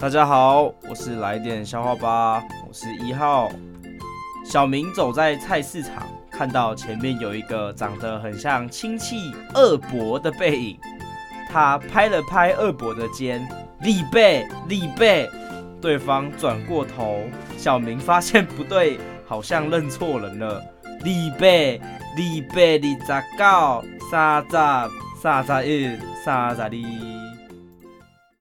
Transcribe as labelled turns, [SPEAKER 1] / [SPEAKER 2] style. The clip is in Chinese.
[SPEAKER 1] 大家好，我是来点消化吧，我是一号。小明走在菜市场，看到前面有一个长得很像亲戚二伯的背影，他拍了拍二伯的肩，立背立背。对方转过头，小明发现不对，好像认错人了。立背立背，你咋搞？三十三十一三十二。